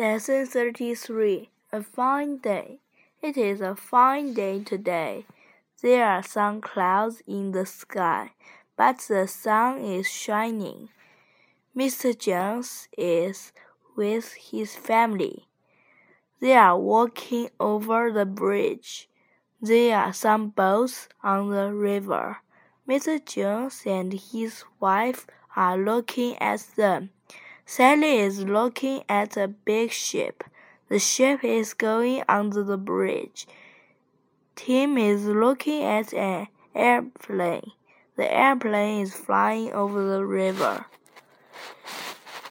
Lesson 33 A Fine Day. It is a fine day today. There are some clouds in the sky, but the sun is shining. Mr. Jones is with his family. They are walking over the bridge. There are some boats on the river. Mr. Jones and his wife are looking at them. Sally is looking at a big ship. The ship is going under the bridge. Tim is looking at an airplane. The airplane is flying over the river.